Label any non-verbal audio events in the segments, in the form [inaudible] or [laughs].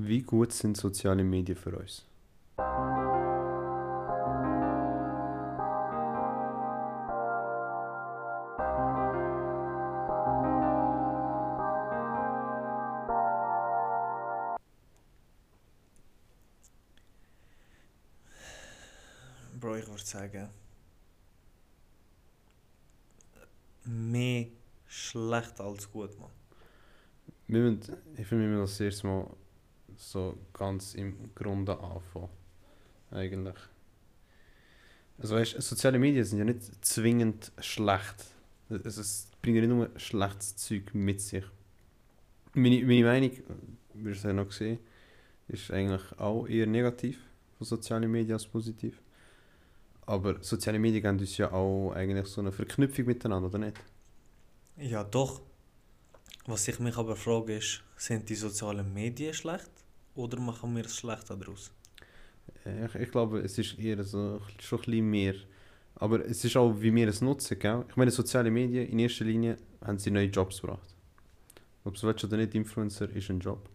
Wie gut sind soziale Medien für uns? Bro, ich würde sagen. Mehr schlecht als gut, man. Wir müssen, ich finde, wir müssen das erste Mal so ganz im Grunde anfangen. Eigentlich. Also weißt, soziale Medien sind ja nicht zwingend schlecht. Also, es bringt ja nicht nur schlechtes Zeug mit sich. Meine, meine Meinung, wie es ja noch gesehen ist eigentlich auch eher negativ von sozialen Medien als positiv. Aber soziale Medien geben uns ja auch eigentlich so eine Verknüpfung miteinander, oder nicht? Ja, doch. Was ich mich aber frage ist, sind die sozialen Medien schlecht oder machen wir es schlecht daraus? Äh, Ich, ich glaube, es ist eher so, schon ein bisschen mehr. Aber es ist auch, wie wir es nutzen, gell? Ich meine, soziale Medien, in erster Linie haben sie neue Jobs gebracht. Ob es willst oder nicht, Influencer ist ein Job.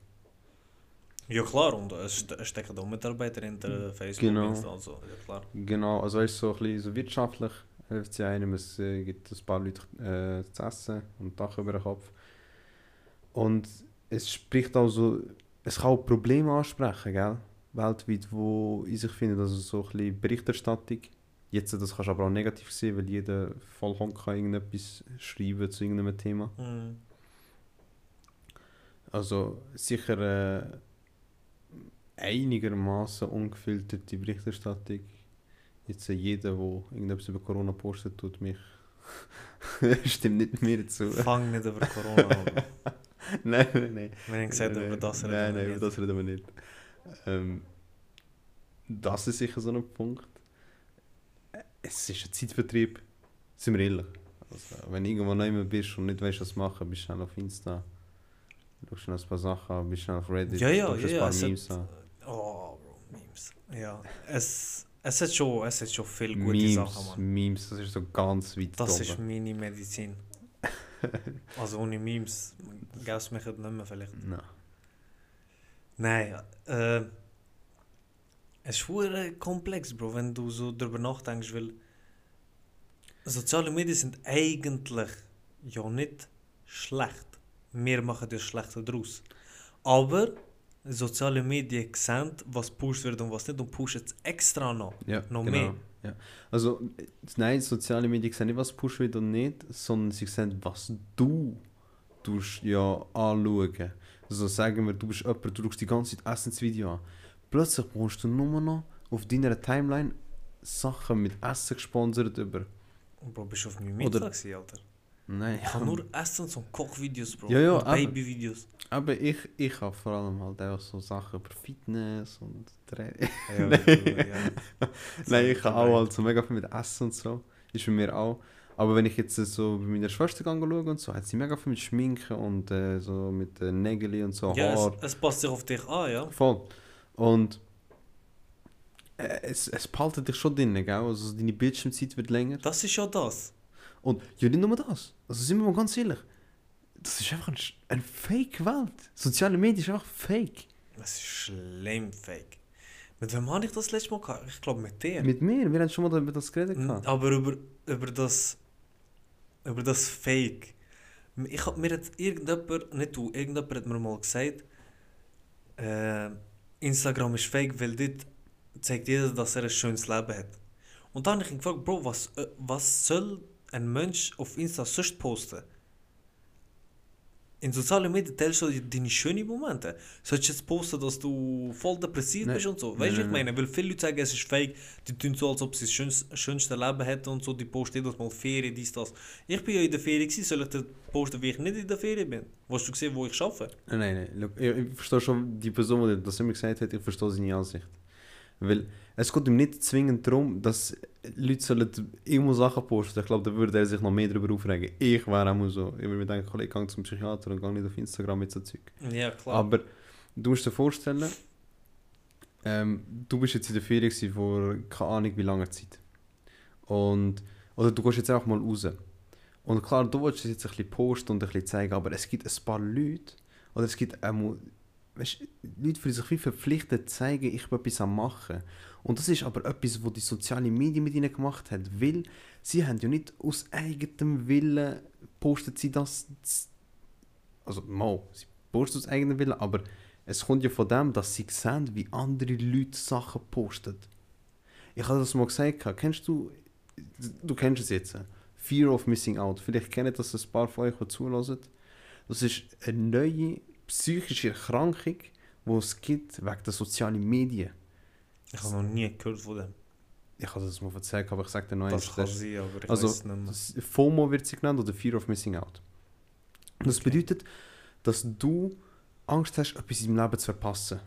Ja klar, und es ste- es stecken auch Mitarbeiter hinter Facebook, Genau. Also, ja klar. Genau, also weißt, du, so ein bisschen so wirtschaftlich hilft sie einem, es äh, gibt ein paar Leute äh, zu essen und Dach über den Kopf. Und es spricht auch so, es kann auch Probleme ansprechen, gell? Weltweit, wo in sich findet, also so ein bisschen Berichterstattung. Jetzt, das kannst du aber auch negativ sehen, weil jeder vollkommen kann irgendetwas schreiben zu irgendeinem Thema. Mhm. Also sicher äh, einigermaßen ungefilterte Berichterstattung. Jetzt äh, jeder, der irgendetwas über Corona postet, tut mich. [laughs] Stimmt nicht mir zu. Fang nicht über Corona an. [laughs] [laughs] nein, nein, nein. Wir haben gesagt, Nein, über das Nein, reden nein, wir über das reden wir nicht. Ähm, das ist sicher so ein Punkt. Es ist ein Zeitvertrieb. Sind wir ehrlich. Also, wenn du irgendwo neu bist und nicht weißt, was machen, bist du schnell auf Insta. Schaust schnell ein paar Sachen an, bist schnell auf Reddit, Ja, ja, schaust ja, ein ja. paar Es Memes hat, an. oh, Bro, Memes. Ja, es, es, hat schon, es hat schon viele gute Memes, Sachen, man. Memes, das ist so ganz weit Das oben. ist meine Medizin. [laughs] also ohne Memes gäbe es mich nicht mehr vielleicht. Nein. Nein, äh, es ist verdammt komplex, Bro, wenn du so darüber nachdenkst, weil soziale Medien sind eigentlich ja nicht schlecht. Wir machen das Schlechte daraus. Aber soziale Medien sehen, was pusht wird und was nicht und pushen es extra noch. Ja, Noch genau. mehr. Ja. Also, äh, nein, soziale Medien sehen nicht, was pusht wird und nicht, sondern sie sehen, was du tust, ja anschauen. Also sagen wir, du bist jemand, du schaust die ganze Zeit Essensvideo an. Plötzlich brauchst du nur noch auf deiner Timeline Sachen mit Essen gesponsert über. Bro, bist du auf meinem Mittag Alter? Nein, Ich habe nur Essen und Kochvideos, Bro. Ja, ja, und aber- Babyvideos. aber ich, ich habe vor allem halt auch so Sachen über Fitness und Training. [laughs] Ja, Nein. ja. [laughs] Nein, ich habe auch halt so mega viel mit Essen und so. Ist bei mir auch. Aber wenn ich jetzt so bei meiner Schwester schaue und so, hat sie mega viel mit Schminken und äh, so mit äh, Nägeln und so Ja, Haar. es, es passt sich auf dich an, ja. Voll. Und äh, es, es behaltet dich schon drin, gell? Also deine Bildschirmzeit wird länger. Das ist ja das. Und ja, nicht nur das. Also sind wir mal ganz ehrlich. Das ist einfach ein, eine Fake-Welt. Soziale Medien ist einfach Fake. Das ist schlimm fake. Mit wem habe ich das letzte Mal gehabt? Ich glaube mit dir. Mit mir, wir haben schon mal über das geredet. Gehabt. Aber über, über das über das Fake. Ich hab, mir hat irgendjemand, nicht du, irgendjemand hat mir mal gesagt, äh, Instagram ist fake, weil dort zeigt jeder, dass er ein schönes Leben hat. Und dann habe ich ihn gefragt, Bro, was, äh, was soll ein Mensch auf Insta sonst posten? In sozialen Medien teilst du deine schönen Momente. Sollst du jetzt posten, dass du voll depressiv Nein. bist und so? Weißt du, nein, ich meine, weil viele Leute sagen, es ist fake, die tun so, als ob sie das schönste, schönste Leben hätten und so, die posten jedes Mal Ferien, dies, das. Ich bin ja in der Ferien gewesen, soll ich dir posten, wie ich nicht in der Ferien bin? Hast du gesehen, wo ich arbeite? Nein, nein, nein. Look, ich, ich verstehe schon die Person, die das immer gesagt hat, ich verstehe seine Ansicht. Weil es geht ihm nicht zwingend darum, dass Leute sollen irgendwo Sachen posten. Ich glaube, da würde er sich noch mehr darüber aufregen. Ich wäre auch so. Ich würde mir denken, Kollege, geh zum Psychiater und geh nicht auf Instagram mit so Zeug. Ja, klar. Aber du musst dir vorstellen, ähm, du bist jetzt in der Ferien vor keine Ahnung wie langer Zeit. Und, oder du gehst jetzt einfach mal raus. Und klar, du willst es jetzt ein bisschen posten und ein bisschen zeigen, aber es gibt ein paar Leute, oder es gibt auch weißt, Leute fühlen sich wie verpflichtet zu zeigen, ich bin etwas am machen. Und das ist aber etwas, was die sozialen Medien mit ihnen gemacht hat, weil sie haben ja nicht aus eigenem Willen postet sie das, also mal, sie postet aus eigenem Willen, aber es kommt ja von dem, dass sie sehen, wie andere Leute Sachen posten. Ich habe das mal gesagt, kennst du, du kennst es jetzt, Fear of Missing Out. Vielleicht kennen das ein paar von euch, die zulassen. Das ist eine neue psychische Erkrankung, die es gibt wegen der sozialen Medien. Ich habe noch nie gehört von dem. Ich habe das mal erzählt, aber ich sage dir noch Das kann sein, aber ich also, weiß nicht mehr. FOMO wird sie genannt oder Fear of Missing Out. Das Okay. bedeutet, dass du Angst hast, etwas im Leben zu verpassen.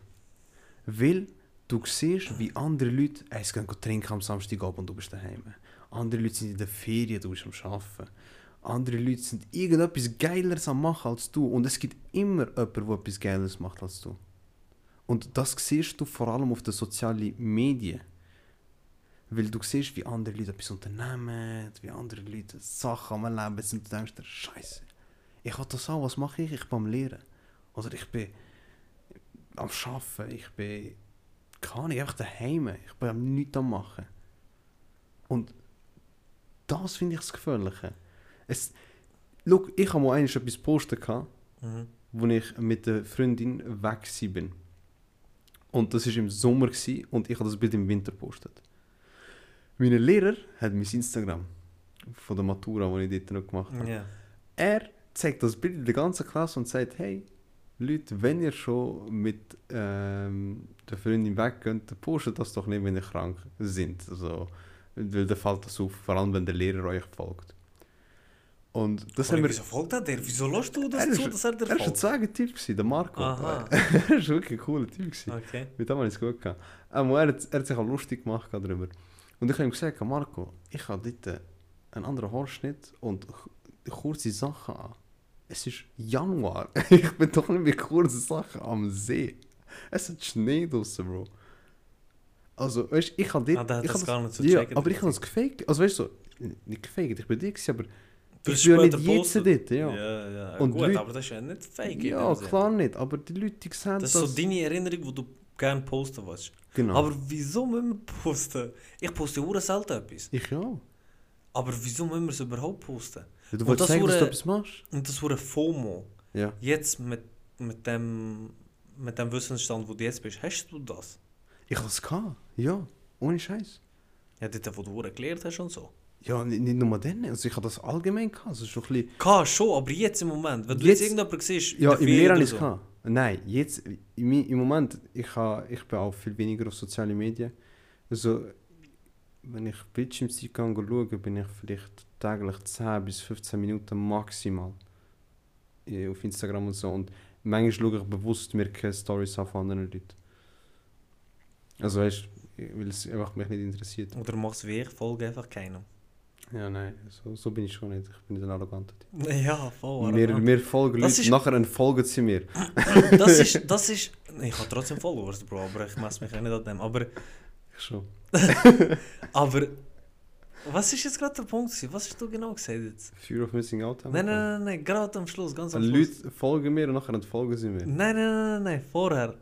Weil du siehst, wie andere Leute, sie gehen trinken am Samstagabend und du bist daheim. Andere Leute sind in der Ferien, du bist am Arbeiten. Andere Leute sind irgendetwas Geileres am machen als du. Und es gibt immer jemanden, der etwas Geileres macht als du. Und das siehst du vor allem auf den sozialen Medien. Weil du siehst, wie andere Leute etwas unternehmen, wie andere Leute Sachen am Leben sind. Und du denkst dir, Scheiße, ich will das auch, was mache ich? Ich bin am Lehren. Oder ich bin am Arbeiten, ich bin, keine Ahnung, einfach daheim. Ich bin am nichts am Machen. Und das finde ich das Gefährliche. Es, schau, ich habe mal einmal etwas gepostet, gehabt, Mhm. wo ich mit der Freundin weg bin. Und das war im Sommer gewesen, und ich habe das Bild im Winter gepostet. Mein Lehrer hat mein Instagram von der Matura, die ich dort noch gemacht habe. Ja. Er zeigt das Bild in der ganzen Klasse und sagt, hey, Leute, wenn ihr schon mit ähm, der Freundin weggeht, postet das doch nicht, wenn ihr krank sind. Also, weil dann fällt das auf, vor allem wenn der Lehrer euch folgt. Und das haben wir... Wieso folgt er dir? Wieso lässt du das Er ist- zu, dass er dir Er war ein zweiter Typ, gewesen, der Marco. [laughs] Er war wirklich ein cooler Typ. Gewesen. Okay. Mit dem habe ich es gut gehabt. Aber er, hat, er hat sich auch lustig gemacht darüber. Und ich habe ihm gesagt, Marco, ich habe dort einen anderen Haarschnitt und kurze Sachen an. Es ist Januar. [laughs] ich bin doch nicht mit kurzen Sachen am See. Es hat Schnee draussen, Bro. Also, weißt du, ich habe dort... Ah, der hat ich das gar nicht so Ja, gecheckt. aber ich habe das gefaked. Also, weißt du, so, nicht gefaked, ich bin dir, aber Du ich ja nicht jetzt dort, ja. Ja, ja. Und Gut, Leute- aber das ist ja nicht fake. Ja, Sinn. klar nicht, aber die Leute die sehen Das ist so deine Erinnerung, die du gerne posten willst. Genau. Aber wieso müssen wir posten? Ich poste ja selten etwas. ich ja. Aber wieso müssen wir es überhaupt posten? Du Und wolltest das sagen, dass du etwas machst? Und das wurde FOMO. Ja. Jetzt mit, mit, dem, mit dem Wissensstand, wo du jetzt bist, hast du das? Ich habe es gehabt. Ja, ohne Scheiß. Ja, dort, wo du gelernt hast und so. Ja, nicht, nicht nur dann. Also ich habe das allgemein gehabt. Also, doch ein bisschen, Kann schon, aber jetzt im Moment, wenn du Jetzt- jetzt, irgendjemanden siehst, in ja, der im oder ist so. gehabt. Nein, jetzt, im, im Moment, ich, ha, ich bin auch viel weniger auf sozialen Medien. Also, wenn ich Bildschirmzeit kann schaue, bin ich vielleicht täglich 10 bis 15 Minuten maximal eh, auf Instagram und so. Und manchmal schaue ich bewusst mir keine Stories an von anderen Leuten. Also weißt du, weil es einfach mich nicht interessiert. Oder machst du wie ich, folge einfach keinem. Ja, nein, so, so bin ich schon nicht. Ich bin nicht ein arroganter Typ. [laughs] Ja, voll. Arrogant. mir folgen Das Leute, ist- nachher entfolgen sie mir. [laughs] das ist, [laughs] das ist, ich habe trotzdem Followers, Bro, aber ich messe mich auch nicht an dem. Aber, Ich schon. aber, was ist jetzt gerade der Punkt? Was hast du genau gesagt jetzt? Fear of Missing Out haben Nein, nein, nein, nein, gerade am Schluss, ganz am gehabt. Schluss. Leute folgen mir und nachher entfolgen sie mir. Nein, nein, nein, nein, vorher.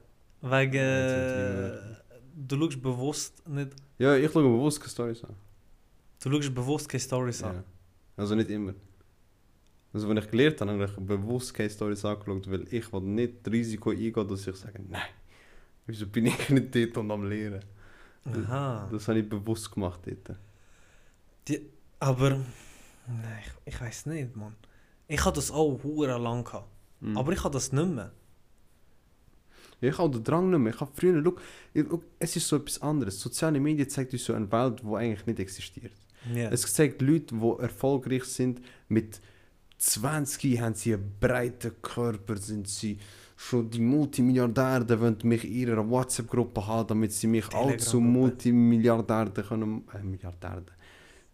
Wegen, wird du schaust bewusst nicht, Ja, ich schaue bewusst keine Stories an. Du schaust bewusst keine Stories an. Ja. Also nicht immer. Also wenn ich gelernt habe, habe ich bewusst keine Stories angeschaut, weil ich will nicht das Risiko eingehen, dass ich sage, nein, wieso bin ich [laughs] nicht dort und am Lehren? Aha. Das habe ich bewusst gemacht dort. Aber, nein, ich, ich weiß nicht, Mann. Ich hatte das auch hure lang gehabt. Mhm. Aber ich habe das nicht mehr. Ich habe den Drang nicht mehr. Ich habe früher, look, es ist so etwas anderes. Soziale Medien zeigt uns so eine Welt, die eigentlich nicht existiert. Ja. Es zeigt Leute, die erfolgreich sind. Mit 20 haben sie einen breiten Körper, sind sie schon die Multimilliardäre, die wollen mich in ihrer WhatsApp-Gruppe haben, damit sie mich auch zu. Multimilliardären können... Äh, Milliardären.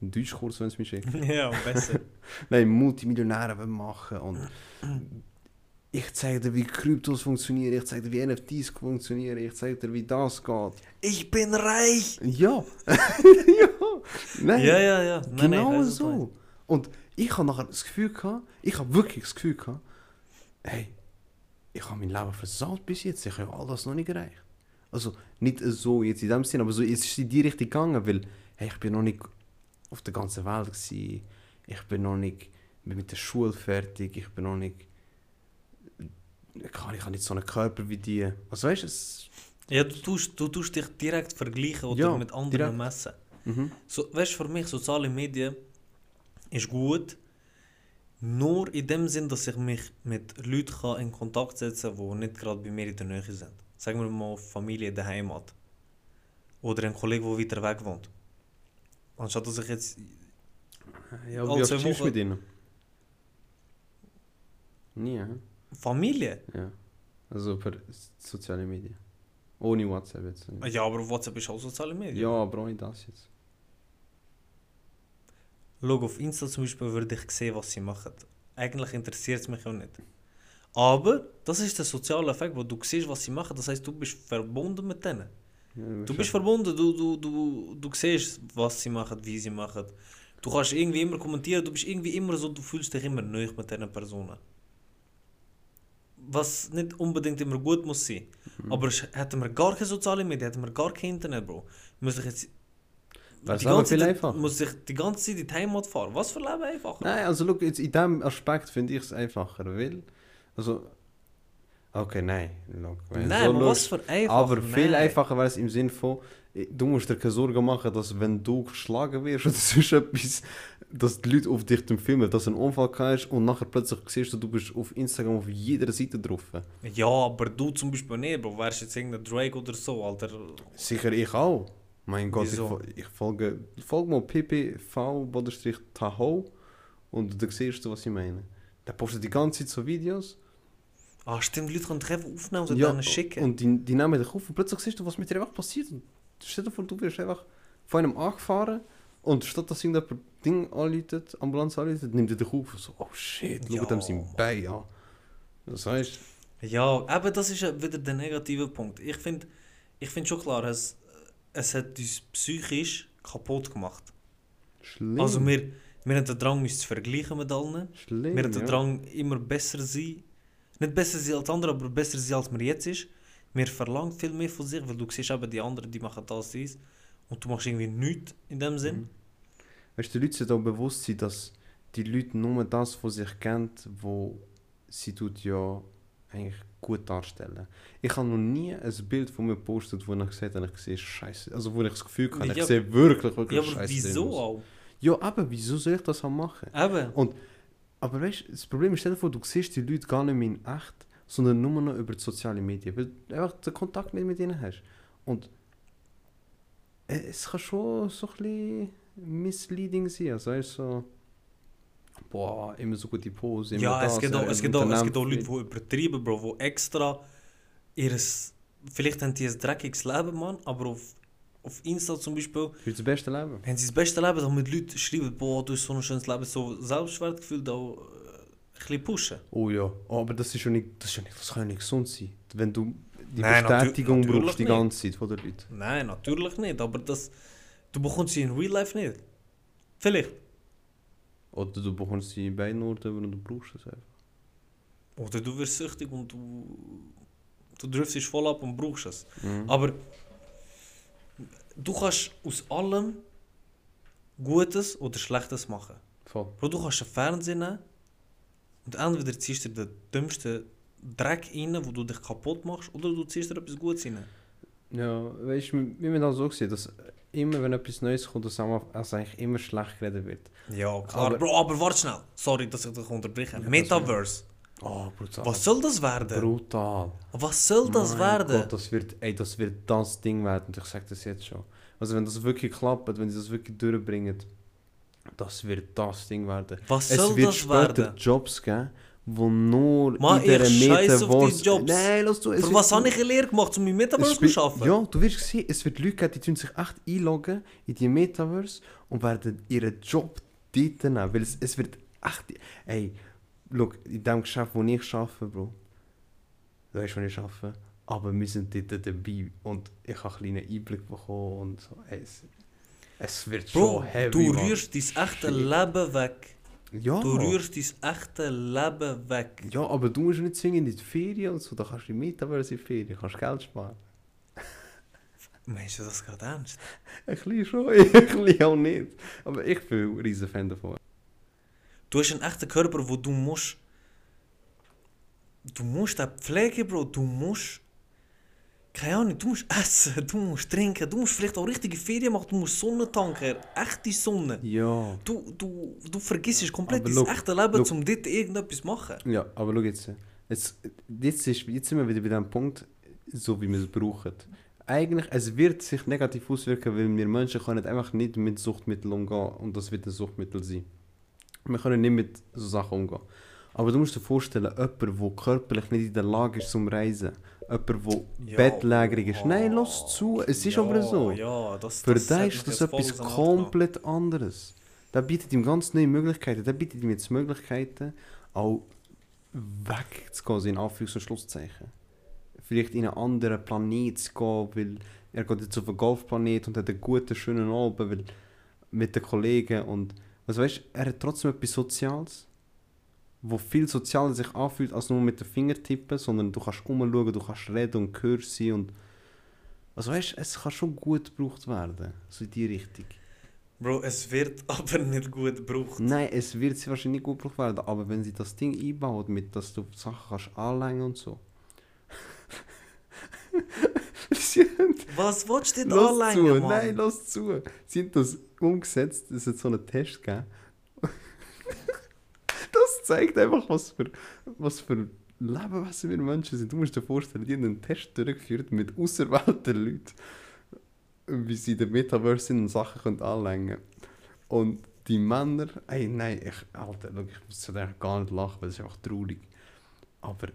Ein Deutschkurs, wenn es mich schickt. [laughs] ja, besser. [laughs] Nein, Multimillionäre machen und... Ich zeige dir, wie Kryptos funktionieren, ich zeige dir, wie NFTs funktionieren, ich zeige dir, wie das geht. ich bin reich! Ja. [laughs] ja. Nein. Ja, ja, ja. Nein, nein, genau meinst. so. Und ich habe nachher das Gefühl gehabt, ich habe wirklich das Gefühl gehabt, hey, ich habe mein Leben versaut bis jetzt, ich habe all das noch nicht erreicht. Also nicht so jetzt in dem Sinn, aber so, es ist in die Richtung gegangen, weil hey, ich bin noch nicht auf der ganzen Welt gewesen, ich bin noch nicht mit der Schule fertig, ich bin noch nicht, ich habe ich habe nicht so einen Körper wie die. Also weißt du, es... Ja, du tust, du tust dich direkt vergleichen oder Ja, mit anderen direkt. messen. Mhm. So, weißt du, für mich, soziale Medien ist gut, nur in dem Sinn, dass ich mich mit Leuten kann in Kontakt setzen kann, die nicht gerade bei mir in der Nähe sind. Sagen wir mal Familie in der Heimat. Oder ein Kollege, der weiter weg wohnt. Anstatt dass ich jetzt. Ja, wie oft Wochen- mit ihnen? Nie? Familie? Ja. Also per soziale Medien. Ohne WhatsApp jetzt. Ja, aber WhatsApp ist auch soziale Medien. Ja, aber ohne das jetzt. Schau, auf Insta zum Beispiel würde ich sehen, was sie machen. Eigentlich interessiert es mich auch nicht. Aber das ist der soziale Effekt, wo du siehst, was sie machen. Das heißt, du bist verbunden mit denen. Ja, Du bist verbunden, du, du, du, du siehst, was sie machen, wie sie machen. Du kannst irgendwie immer kommentieren, du bist irgendwie immer so, du fühlst dich immer neu mit diesen Personen. Was nicht unbedingt immer gut muss sein. Mhm. Aber hätten wir gar keine sozialen Medien, hätten wir gar kein Internet, Bro. Muss ich jetzt... Wär's die ganze viel Zeit- einfacher. Muss ich die ganze Zeit in die Heimat fahren? Was für Leben einfacher? Nein, also look, jetzt in diesem Aspekt finde ich es einfacher, weil... Also... Okay, nein. Look, Nein, so was für einfach? Aber viel Nein. einfacher wäre es im Sinn von... Du musst dir keine Sorgen machen, dass wenn du geschlagen wirst oder [laughs] sonst etwas, dass die Leute auf dich filmen, dass du einen Unfall hast und nachher plötzlich siehst du, du bist auf Instagram auf jeder Seite drauf. Ja, aber du zum Beispiel nicht, Bro. Wärst jetzt irgendein Drake oder so, Alter. Sicher ich auch. Mein Gott, ich, Wieso? fol- ich folge, folge mal ppv-taho und dann siehst du, was ich meine. Der postet die ganze Zeit so Videos. Ah, stimmt, Leute können dich einfach aufnehmen und Ja, dann schicken. und die, die nehmen dich auf und plötzlich siehst du, was mit dir einfach passiert. Und stell dir vor, du wirst einfach von einem angefahren und statt dass irgendjemand Ding anläutet, Ambulanz anläutet, nimmt er dich auf. So, oh shit, Ja. dem sein Bein an. Das heißt, Ja, aber das ist ja wieder der negative Punkt. Ich finde ich find schon klar, es, es hat uns psychisch kaputt gemacht. schlimm. Also wir, wir haben den Drang, uns zu vergleichen mit allen. schlimm. Wir haben den ja. Drang, immer besser sein. Nicht besser sein als andere, aber besser sein, als man jetzt ist. Wir verlangen viel mehr von sich, weil du siehst eben die anderen, die machen das, dies. Und du machst irgendwie nichts in dem Sinn. Mhm. Weißt du, die Leute sollten auch bewusst sein, dass die Leute nur das von sich kennt, wo sie tut ja eigentlich gut darstellen. Ich habe noch nie ein Bild von mir gepostet, wo ich gesagt habe, ich sehe scheiße. Also wo ich das Gefühl habe, ich Ja, sehe wirklich, wirklich Ja, aber scheiße wieso auch? Ja, aber wieso soll ich das auch machen? Eben. Aber weißt du, das Problem ist, stell dir vor, du siehst die Leute gar nicht mehr in echt, sondern nur noch über die sozialen Medien, weil du einfach den Kontakt nicht mit ihnen hast. Und es kann schon so ein bisschen misleading sein, also weißt, so, boah, immer so gute Pose, Ja, das, es gibt, auch, er es, gibt auch, es gibt auch Leute, die übertreiben, Bro, die extra ihres. Vielleicht haben die ein dreckiges Leben, Mann, aber auf, auf Insta zum Beispiel Für das beste Leben. haben sie das beste Leben, damit Leute schreiben, boah, du hast so ein schönes Leben, so Selbstwertgefühl da äh, ein bisschen pushen. Oh ja, oh, aber das ist ja nicht, das ist ja nicht, das kann ja nicht gesund sein. Wenn du die Nein, Bestätigung brauchst die nicht. ganze Zeit von den Leuten. Nein, natürlich nicht, aber das, du bekommst sie in Real Life nicht. Vielleicht. Oder du bekommst sie in beiden Orten und du brauchst es einfach. Oder du wirst süchtig und du, du driftest voll ab und brauchst es. Mhm. Aber du kannst aus allem Gutes oder Schlechtes machen. Voll. Bro, du kannst einen Fernseher nehmen und entweder ziehst du den dümmsten Dreck rein, wo du dich kaputt machst, oder du ziehst dir etwas Gutes rein. Ja, weißt du, wir haben auch so gesehen, dass immer wenn etwas Neues kommt, dass also eigentlich immer schlecht geredet wird. Ja, klar. Aber- Bro, aber warte schnell. Sorry, dass ich dich unterbreche. Ja, Metaverse. Oh, brutal. Was soll das werden? Brutal. Was soll das Mein werden? Gott, das wird, ey, das wird das Ding werden. Und ich sage das jetzt schon. Also wenn das wirklich klappt, wenn sie das wirklich durchbringen, das wird das Ding werden. Was es soll wird das später werden? Jobs geben, wo nur Mann, in dieser Metaverse... Jobs. Nein, lass du, es Für was habe ich eine Lehre gemacht, um mein Metaverse zu arbeiten? Ja, du wirst sehen, es wird Leute geben, die tun sich echt einloggen in die Metaverse und werden ihren Job dort nehmen. Weil es, es wird echt... Ey, look, in dem Geschäft, wo ich arbeite, Bro, du weißt, wo ich arbeite, aber wir sind dort dabei und ich habe einen kleinen Einblick bekommen und so. Ey, es, es wird Bro, schon heavy, du Mann. rührst dein echte Shit. Leben weg. Ja. Du rührst dein echte Leben weg. Ja, aber du musst nicht zwingend in die Ferien und so. Da kannst du mit, aber in die Ferien kannst Geld sparen. [laughs] Meinst du das gerade ernst? Ein bisschen schon, [laughs] ein bisschen auch nicht. Aber ich bin ein riesen Fan davon. Du hast einen echten Körper, wo du musst. Du musst den pflegen, Bro. Du musst. Keine Ahnung, du musst essen, du musst trinken, du musst vielleicht auch richtige Ferien machen, du musst Sonne tanken, echte Sonne. Ja. Du, du, du vergisst komplett Aber look, echte Leben, look. um dort irgendetwas zu machen. Ja, aber schau jetzt. Jetzt, jetzt, ist, jetzt sind wir wieder bei dem Punkt, so wie wir es brauchen. Eigentlich, es wird sich negativ auswirken, weil wir Menschen können einfach nicht mit Suchtmitteln umgehen und das wird ein Suchtmittel sein. Wir können nicht mit so Sachen umgehen. Aber du musst dir vorstellen, jemand, der körperlich nicht in der Lage ist zum Reisen, jemand, der bettlägerig ist. Nein, lass zu, es ist ja, aber so. Ja, das, Für das den ist das etwas komplett anderes. Der bietet ihm ganz neue Möglichkeiten. Der bietet ihm jetzt Möglichkeiten, auch wegzugehen, in Anführungs- und Schlusszeichen. Vielleicht in einen anderen Planet zu gehen, weil er geht jetzt auf einen Golfplanet und hat einen guten, schönen Abend weil, mit den Kollegen. Und also weißt, er hat trotzdem etwas Soziales, wo viel sozialer sich anfühlt, als nur mit den Fingertippen, sondern du kannst umschauen, du kannst reden und gehört sein und also weißt, es kann schon gut gebraucht werden, so in die Richtung. Bro, es wird [laughs] aber nicht gut gebraucht. Nein, es wird sie wahrscheinlich nicht gut gebraucht werden, aber wenn sie das Ding einbaut, mit dass du Sachen kannst anlängen und so. [laughs] sie Was willst du denn Mann? nein, lass zu. Sie haben das umgesetzt, es hat so einen Test gegeben. Das zeigt einfach, was für, was für Lebewesen wir Menschen sind. Du musst dir vorstellen, die haben einen Test durchgeführt mit auserwählten Leuten, wie sie der Metaverse sind und Sachen können anlängen Und die Männer, ey, nein, ich, Alter, schau, ich muss eigentlich gar nicht lachen, weil es ist einfach traurig. Aber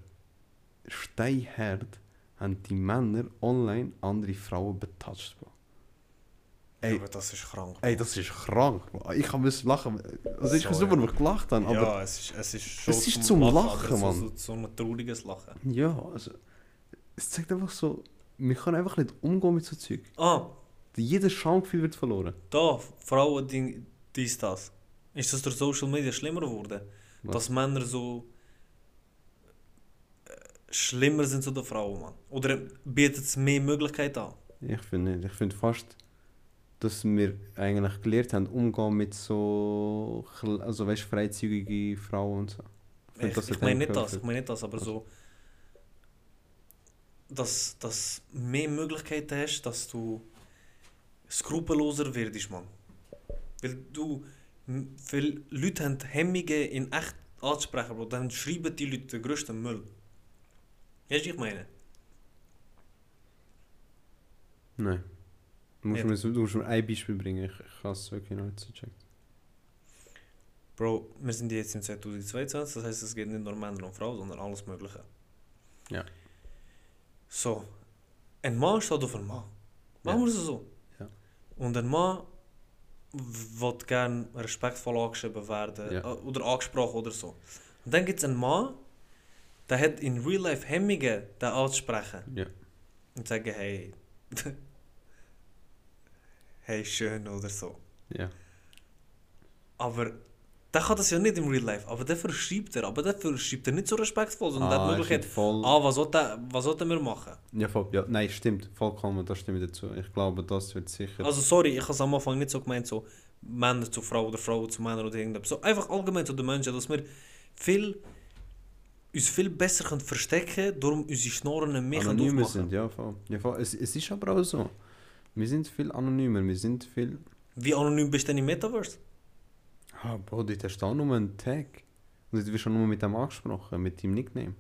steinhart haben die Männer online andere Frauen betatscht. Ey, aber das ist krank. ey, das ist krank. Ich kann müssen lachen. Also ich So, weiß nicht, ja. gelacht habe, aber ja, es ist, es ist schon Es ist zum Lachen, aber Mann. So, so, ein trauriges Lachen. ja, also es zeigt einfach so, wir können einfach nicht umgehen mit so Zeug. Ah, Jeder Schamgefühl wird verloren. da, Frauen, die, dies, das. Ist das durch Social Media schlimmer geworden? Was? Dass Männer so äh, schlimmer sind zu den Frauen, Mann. Oder bietet es mehr Möglichkeiten an? Ich finde nicht. Ich finde fast, dass wir eigentlich gelernt haben, umgehen mit so, also weißt, freizügige Frauen und so. Ich, ich hat meine nicht das, ich meine nicht das, aber so, dass, dass mehr Möglichkeiten hast, dass du skrupelloser wirst, Mann. Weil du, viele Leute haben Hemmungen in echt anzusprechen, aber dann schreiben die Leute den größten Müll. Weißt du, ich meine? Nein. Du musst, mir, du musst mir ein Beispiel bringen. Ich, ich kann es wirklich noch nicht so checken. Bro, wir sind jetzt im 2022, das heißt, es geht nicht nur Männer und Frauen, sondern alles Mögliche. Ja. So, ein Mann steht auf einen Mann. Machen wir es so. Ja. Und ein Mann will gerne respektvoll angeschrieben werden Ja. äh, oder angesprochen oder so. Und dann gibt es einen Mann, der hat in real life Hemmungen, den anzusprechen. Ja. Und sagen, hey, [laughs] hey, schön oder so. Ja. Aber der kann das ja nicht im Real Life. Aber dafür schreibt er. Aber dafür schreibt er nicht so respektvoll, sondern der hat die Ah, Möglichkeit, voll. ah, was soll der, was soll der mir machen? Ja, voll. Ja, nein, stimmt. Vollkommen, da stimme ich dazu. Ich glaube, das wird sicher. Also sorry, ich habe es am Anfang nicht so gemeint, so Männer zu Frauen oder Frauen zu Männern oder irgendetwas. So einfach allgemein zu den Menschen, dass wir viel, uns viel besser können verstecken darum unsere Schnorren mehr können anonymer aufmachen. sind, ja, voll. Ja, voll. Es, es ist aber auch so. Wir sind viel anonymer, wir sind viel. Wie anonym bist du denn im Metaverse? Ah, Bro, dort hast du auch nur einen Tag. Und dort wirst du nur mit dem angesprochen, mit deinem Nickname.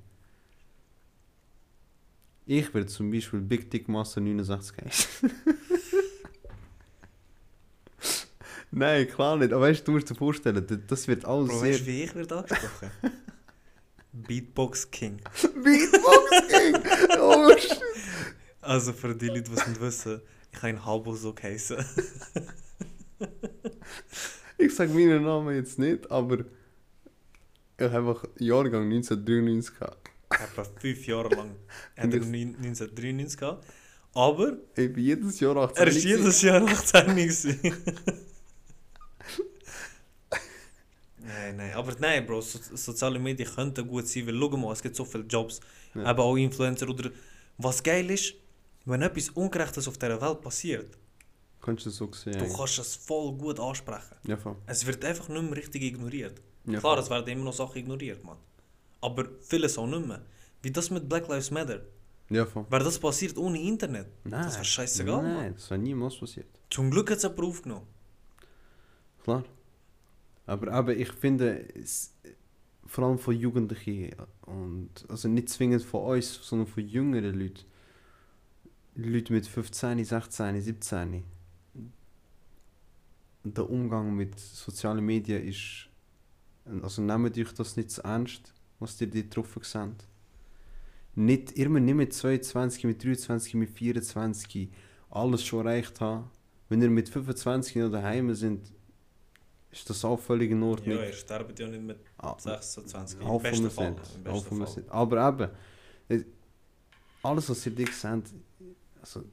Ich werde zum Beispiel Big Dick Master 69 heißen. [laughs] Nein, klar nicht. Aber weißt du, du musst dir vorstellen, das- das wird alles Bro, sehr. weißt du, wie ich werde angesprochen? [laughs] Beatbox King. Beatbox King! Oh shit! Also für die Leute, die es nicht wissen, [laughs] ich habe einen Halbo so geheißen. Ich sage meinen Namen jetzt nicht, aber ich habe einfach Jahrgang 1993 gehabt. Etwa fünf Jahre lang [laughs] hat er Das- 1993 gehabt. Aber Ich bin jedes Jahr 18. er ist jedes Jahr 18 gewesen. [laughs] Nein, nein, aber nein, Bro, so, soziale Medien könnten gut sein, weil schau mal, es gibt so viele Jobs, Ja. eben auch Influencer oder... Was geil ist, wenn etwas Ungerechtes auf dieser Welt passiert, Kannst du das so sehen? du kannst es voll gut ansprechen. Ja, voll. Es wird einfach nicht mehr richtig ignoriert. Ja, Klar, es werden immer noch Sachen ignoriert, man. Aber vieles auch nicht mehr. Wie das mit Black Lives Matter. Ja, voll. Wäre das passiert ohne Internet? Nein. Das wäre scheißegal, Nein, Mann. das wäre niemals passiert. Zum Glück hat es jemand aufgenommen. Klar. Aber, aber ich finde, es, vor allem von Jugendlichen, und also nicht zwingend von uns, sondern von jüngeren Leuten, Leute mit 15, 16, 17, der Umgang mit sozialen Medien ist, also nehmt euch das nicht zu ernst, was ihr dort drauf seht. Nicht, immer nicht mit 22, mit 23, mit 24 alles schon erreicht haben. Wenn ihr mit 25 noch daheim sind, ist das auch völlig in Ordnung. Ja, ihr sterbt ja nicht mit Ah, 26. Im Hoffen besten Fall. nicht. Im besten Fall. Aber eben, es- alles, was ihr dich seht, also,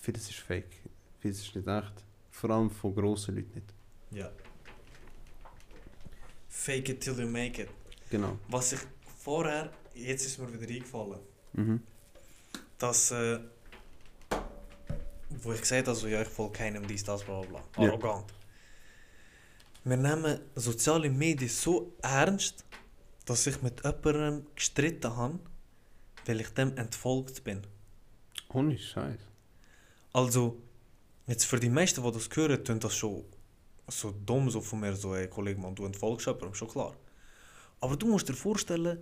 vieles ist fake. Vieles ist nicht echt. Vor allem von grossen Leuten nicht. Ja. Fake it till you make it. Genau. Was ich vorher, jetzt ist mir wieder eingefallen, Mhm. dass, äh, wo ich gesagt habe, so, ja, ich folge keinem dies, das, bla bla bla. Ja. Arrogant. Wir nehmen soziale Medien so ernst, dass ich mit jemandem gestritten habe, weil ich dem entfolgt bin. Ohne Scheiß. Also, jetzt für die meisten, die das hören, tun das schon so dumm so von mir, so, ey, Kollege, man, du entfolgst jemandem, schon klar. Aber du musst dir vorstellen,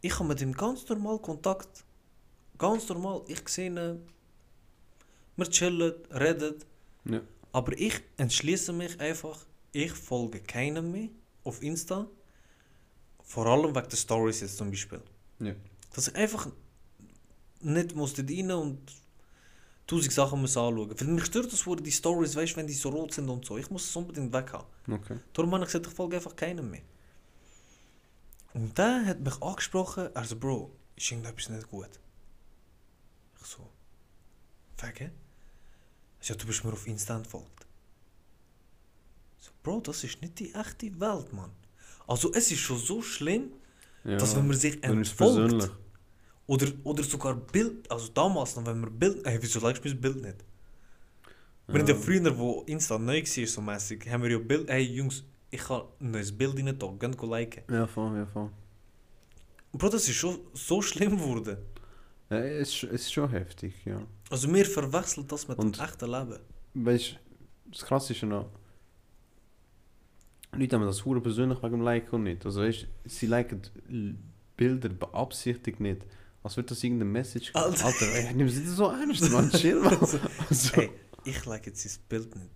ich habe mit ihm ganz normal Kontakt. Ganz normal. Ich sehe ihn, wir chillen, reden. Ja. Aber ich entschließe mich einfach, ich folge keinem mehr auf Insta. Vor allem wegen der Stories jetzt zum Beispiel. Ja. Dass ich einfach nicht muss dort rein und tausend Sachen muss anschauen. Weil mich stört das, wo die Stories, weißt wenn die so rot sind und so. Ich muss es unbedingt weg haben. Okay. Darum habe ich gesagt, ich folge einfach keinem mehr. Und der hat mich angesprochen, also Bro, ist irgendetwas nicht gut? Ich so, wegen? Ja, du bist mir auf Insta entfolgt. So, Bro, das ist nicht die echte Welt, Mann. Also es ist schon so schlimm, Ja. dass wenn man sich entfolgt. Oder, oder sogar Bild, also damals noch, wenn man Bild, ey, wieso likest du mein Bild nicht? Wir haben ja früher, wo Insta neu war, so mäßig, haben wir ja Bild, ey Jungs, ich habe ein neues Bild rein da, gehen go liken. Ja, voll, ja, voll. Bro, das ist schon so schlimm geworden. Ja, es, ist- schon heftig, ja. Also wir verwechseln das mit Und- dem echten Leben. Weißt du, das Krasse ist ja noch, Leute haben das hure persönlich wegen dem Liken und nicht. Also weißt sie liken Bilder beabsichtigt nicht. Als würde das irgendeine Message geben. Alter. Alter, ey, nimm sie das so ernst, man, chill mal. [laughs] Also, Ey, ich like jetzt sein Bild nicht.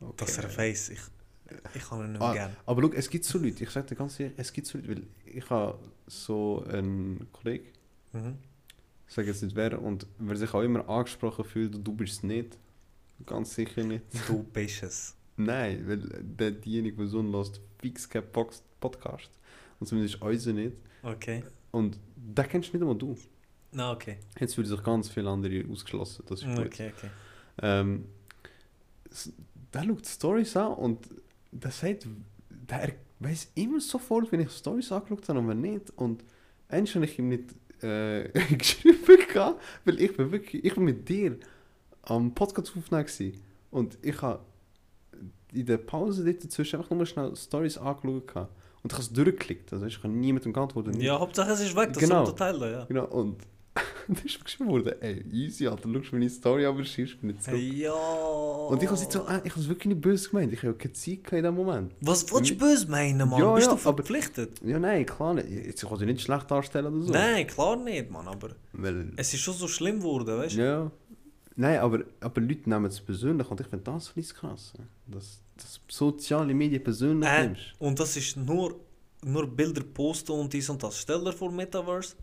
okay. Dass er weiss, ich, ich kann ihn nicht Ah, mehr gern. Aber schau, es gibt so Leute, ich sag dir ganz ehrlich, es gibt so Leute, weil ich habe so einen Kollegen, Mhm. ich sage jetzt nicht wer, und wer sich auch immer angesprochen fühlt, du bist es nicht, ganz sicher nicht. Du bist es. [laughs] Nein, weil der, diejenige Person lässt fix keinen Podcast. Und zumindest unsere nicht. Okay. Und da kennst du nicht einmal du. Na, okay. Jetzt fühlen sich ganz viele andere ausgeschlossen. Das ist gut. Okay, okay. Ähm, der schaut Stories an und der sagt, der weiß immer sofort, wenn ich Stories angeschaut habe und wenn nicht. Und eins habe ich ihm nicht äh, [laughs] geschrieben, gehabt, weil ich bin wirklich, ich bin mit dir am Podcast gewesen. und ich habe in der Pause dazwischen einfach nur schnell Stories angeschaut gehabt. Und ich habe es durchgeklickt, also ich habe nie mit dem geantwortet. Ja, Hauptsache es ist weg, das Genau. teilen, ja. Genau, und da ist mir geschrieben worden, ey, easy, Alter, schau meine Story, aber schreibst mir nicht zurück. Hey, ja. Und ich habe jetzt so, ich habe es wirklich nicht böse gemeint. Ich habe keine Zeit in dem Moment. Was willst du böse meinen, Mann? Ja, Bist ja, du aber- verpflichtet? Ja, nein, klar nicht. Jetzt kann ich nicht schlecht darstellen oder so. Nein, klar nicht, Mann, aber Weil, es ist schon so schlimm geworden, weißt du? ja. Nein, aber, aber Leute nehmen es persönlich und ich finde das ein krass. Dass dass du soziale Medien persönlich Äh, nimmst. und das ist nur, nur Bilder posten und dies und das. Stell dir vor, Metaverse.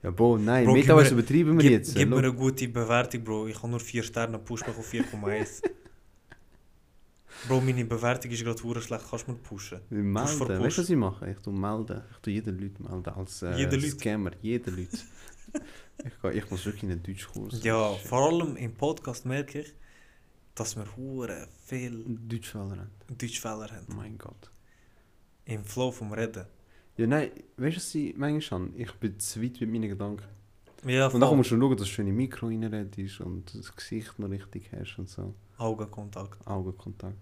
Ja, boah, nein, Bro, Metaverse übertreiben wir Gib, jetzt. gib mir eine gute Bewertung, Bro. Ich habe nur 4 Sterne, push mich auf 4,1. [laughs] Bro, meine Bewertung ist gerade hure schlecht. Kannst du mir pushen? Melden. Weißt du, was ich mache? Ich tue melden. Ich tue jeden Leute melden als äh? Scammer. Jeden Leute. [laughs] ich, gehe- ich muss wirklich in einen Deutschkurs. Ja, vor allem im Podcast merke ich, dass wir hure viel Deutschfehler haben. Deutschfehler haben. Mein Gott. im Flow vom Reden. Ja, nein, weißt du, was ich manchmal habe? Ich bin zu weit mit meinen Gedanken. Ja, Und dann musst du schauen, dass du schön im Mikro reinredest und das Gesicht noch richtig hast und so. Augenkontakt. Augenkontakt.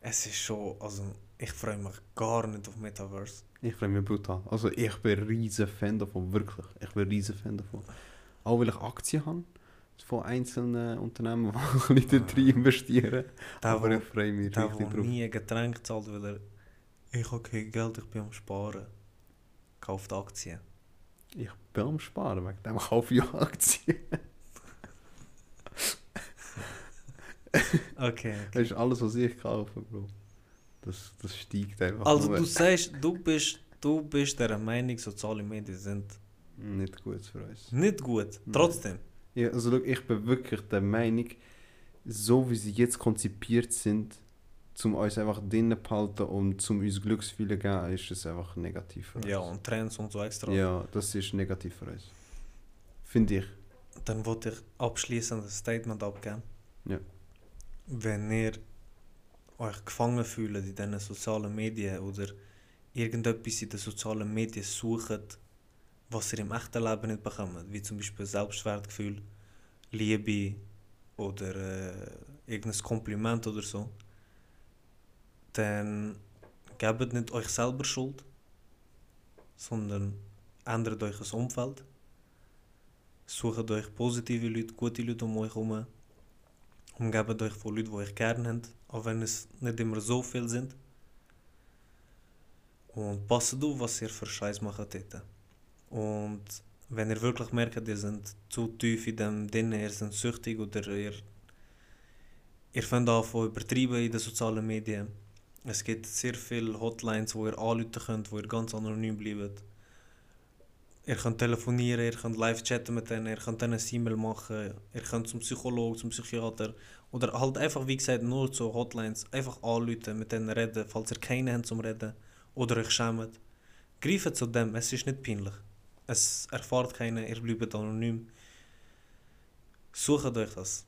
Es ist schon, also ich freue mich gar nicht auf Metaverse. Ich freue mich brutal. Also ich bin ein riesen Fan davon, wirklich. Ich bin ein riesen Fan davon. Auch weil ich Aktien habe von einzelnen Unternehmen, [laughs] die Leute drin investieren. Der, Aber ich freue mich der, richtig wo drauf. nie Getränk zahlt, weil er ich habe kein Geld, ich bin am Sparen. Kauft Aktien. Ich bin am Sparen, wegen dem kaufe ich Aktien. [laughs] Okay. Das ist alles, was ich kaufe, Bro. Das, das steigt einfach Also nur. du sagst, du bist, du bist der Meinung, soziale Medien sind Nicht gut für uns. nicht gut. Trotzdem. Ja, also schau, ich bin wirklich der Meinung, so wie sie jetzt konzipiert sind, zum uns einfach drinnen behalten und zum uns Glücksgefühle geben, ist es einfach negativ für uns. Ja, und Trends und so extra. Ja, das ist negativ für uns. Finde ich. Dann wollte ich abschließend ein Statement abgeben. Ja. Wenn ihr euch gefangen fühlt in diesen sozialen Medien oder irgendetwas in den sozialen Medien sucht, was ihr im echten Leben nicht bekommt, wie zum Beispiel Selbstwertgefühl, Liebe oder äh, irgendein Kompliment oder so, dann gebt nicht euch selber Schuld, sondern ändert euch das Umfeld. Sucht euch positive Leute, gute Leute um euch herum. Umgebt euch von Leuten, die euch gerne haben, auch wenn es nicht immer so viel sind. Und passt auf, was ihr für Scheiß macht dort. Und wenn ihr wirklich merkt, ihr seid zu tief in dem drin, ihr seid süchtig oder ihr, ihr fängt an von übertreiben in den sozialen Medien. Es gibt sehr viele Hotlines, wo ihr anrufen könnt, wo ihr ganz anonym bleibt. Ihr könnt telefonieren, ihr könnt live chatten mit denen, ihr könnt denen ein E-Mail machen, ihr könnt zum Psychologen, zum Psychiater oder halt einfach, wie gesagt, nur so Hotlines, einfach anrufen, mit denen reden, falls ihr keine habt zum Reden oder euch schämt. Greift zu dem, es ist nicht peinlich. Es erfahrt keiner, ihr bleibt anonym. Sucht euch das.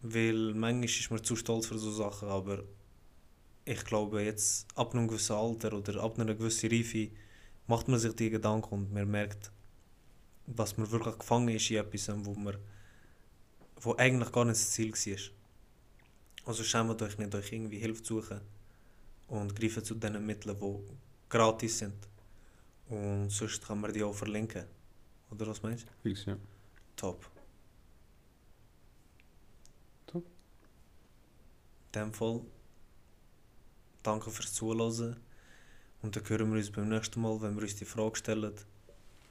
Weil manchmal ist man zu stolz für so Sachen, aber ich glaube jetzt ab einem gewissen Alter oder ab einer gewissen Reife macht man sich die Gedanken und man merkt, dass man wirklich gefangen ist in etwas, wo man wo eigentlich gar nicht das Ziel war. Also schämt euch nicht, euch irgendwie Hilfe zu suchen und greift zu den Mitteln, die gratis sind. Und sonst kann man die auch verlinken. Oder was meinst du? Fix, ja. Top. Top. In dem Fall, danke fürs Zuhören. Und dann hören wir uns beim nächsten Mal, wenn wir uns die Frage stellen,